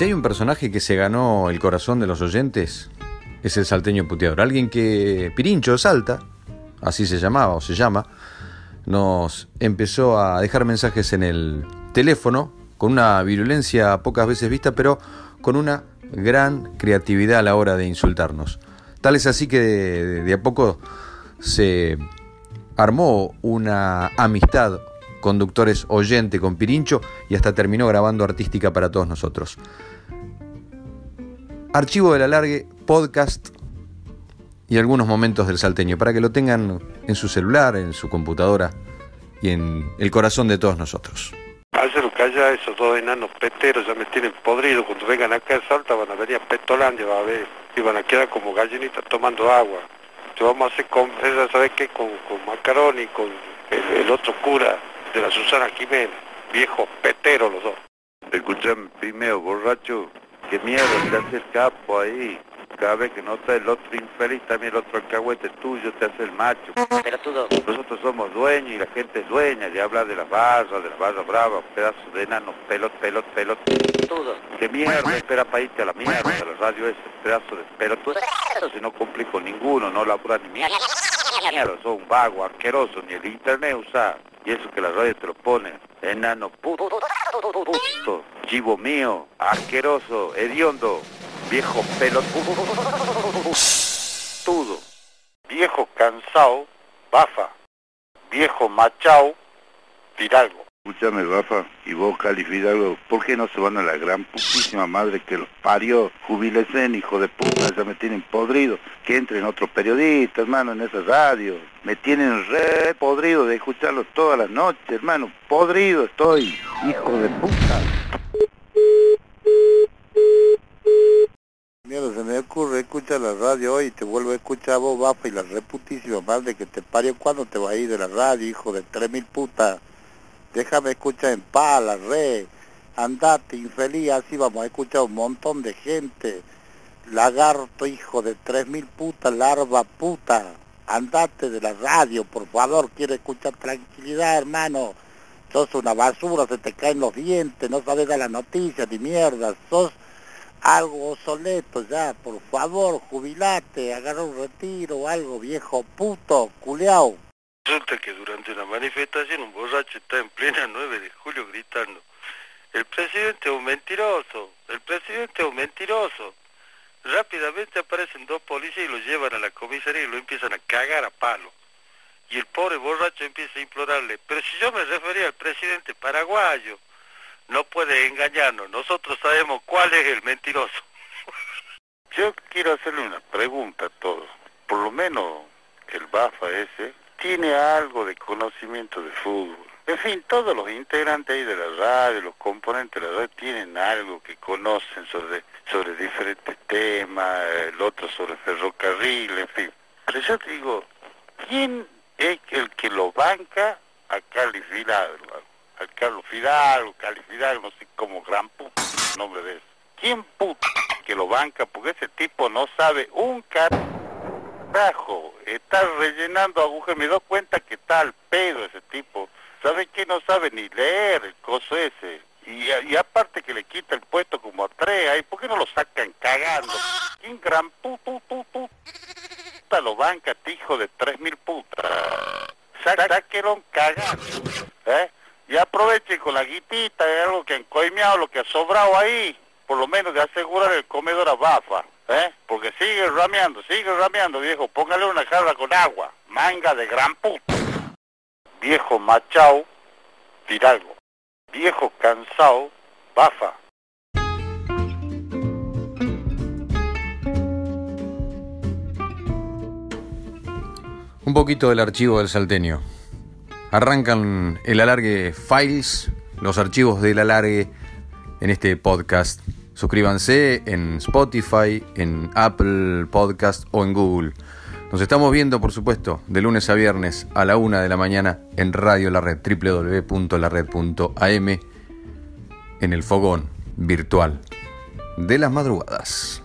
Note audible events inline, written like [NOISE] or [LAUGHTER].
Si hay un personaje que se ganó el corazón de los oyentes, es el salteño puteador. Alguien que, Pirincho Salta, así se llamaba o se llama, nos empezó a dejar mensajes en el teléfono con una virulencia pocas veces vista, pero con una gran creatividad a la hora de insultarnos. Tal es así que de, a poco se armó una amistad conductores oyente con Pirincho y hasta terminó grabando artística para todos nosotros. Archivo del alargue, podcast y algunos momentos del salteño para que lo tengan en su celular, en su computadora y en el corazón de todos nosotros. Cállalo, calla, esos dos enanos peteros ya me tienen podrido. Cuando vengan acá a Salta van a venir a Petolandia, va a ver, y van a quedar como gallinitas tomando agua. Te vamos a hacer con, ¿sabes qué? Con, con Macaroni, con el, otro cura de la Susana Jiménez, viejo petero los dos. Escuchame primero, borracho, que mierda te hace el capo ahí cada vez que no está el otro infeliz, también el otro alcahuete tuyo te hace el macho. Nosotros somos dueños y la gente es dueña, de habla de las barras, de las barras bravas, pedazos de enanos, pelot, pelot, pelot. Todo. ¿Qué mierda espera para irte a la mierda de la radio ese pedazo de pelot? Si no cumplí con ninguno, no labura ni mierda. Mierda, sos un vago, asqueroso, ni el internet usa. Y eso que la radio te lo pone. Enano puto, puto, chivo mío, asqueroso, hediondo, viejo pelotudo, viejo cansado, bafa, viejo machao, Fidalgo. Escúchame, Bafa, y vos, Cali Fidalgo, ¿por qué no se van a la gran putísima madre que los parió? Jubilesen, hijo de puta, ya me tienen podrido. Que entren otros periodistas, hermano, en esa radio. Me tienen re podrido de escucharlos todas las noches, hermano. Podrido estoy, hijo de puta. Mierda, se me ocurre, escucha la radio hoy y te vuelvo a escuchar a vos, Bafa, y la reputísima madre que te parió. ¿Cuándo te va a ir de la radio, hijo de tres mil putas? Déjame escuchar en paz, la red. Andate, infeliz, así vamos a escuchar un montón de gente. Lagarto, hijo de tres mil putas, larva puta. Andate de la radio, por favor, quiero escuchar tranquilidad, hermano. Sos una basura, se te caen los dientes, no sabes dar la noticia ni mierda. Sos algo obsoleto ya, por favor, jubilate, agarra un retiro algo, viejo puto, culeao. Resulta que durante una manifestación un borracho está en plena [LAUGHS] 9 de julio gritando, el presidente es un mentiroso, el presidente es un mentiroso. Rápidamente aparecen dos policías y lo llevan a la comisaría y lo empiezan a cagar a palo. Y el pobre borracho empieza a implorarle, pero si yo me refería al presidente paraguayo, no puede engañarnos. Nosotros sabemos cuál es el mentiroso. [LAUGHS] Yo quiero hacerle una pregunta a todos. Por lo menos el BAFA ese tiene algo de conocimiento de fútbol. En fin, todos los integrantes ahí de la radio, los componentes de la radio, tienen algo que conocen sobre, sobre diferentes temas, el otro sobre ferrocarril, en fin. Pero yo te digo, ¿quién es el que lo banca a Cali al Carlos Fidalgo, Cali Fidalgo, no sé cómo gran puta nombre de eso. ¿Quién puta que lo banca? Porque ese tipo no sabe un carajo. Está rellenando agujas. Me doy cuenta que está al pedo ese tipo. ¿Sabe que no sabe ni leer el coso ese? Y, aparte que le quita el puesto como a tres ahí, ¿por qué no lo sacan cagando? ¿Quién gran puto, puto, puta lo banca, este hijo de tres mil putas? Sáquenlo cagando, ¿eh? y aproveche con la guitita de algo que han coimeado, lo que ha sobrado ahí, por lo menos de asegurar el comedor a Bafa, ¿eh? Porque sigue rameando, sigue rameando, viejo, póngale una jarra con agua, manga de gran puta. Viejo machao, tiralgo. Viejo cansado, Bafa. Un poquito del archivo del salteño. Arrancan el alargue files, los archivos del alargue en este podcast. Suscríbanse en Spotify, en Apple Podcast o en Google. Nos estamos viendo, por supuesto, de lunes a viernes a la una de la mañana en Radio La Red, www.lared.am, en el fogón virtual de las madrugadas.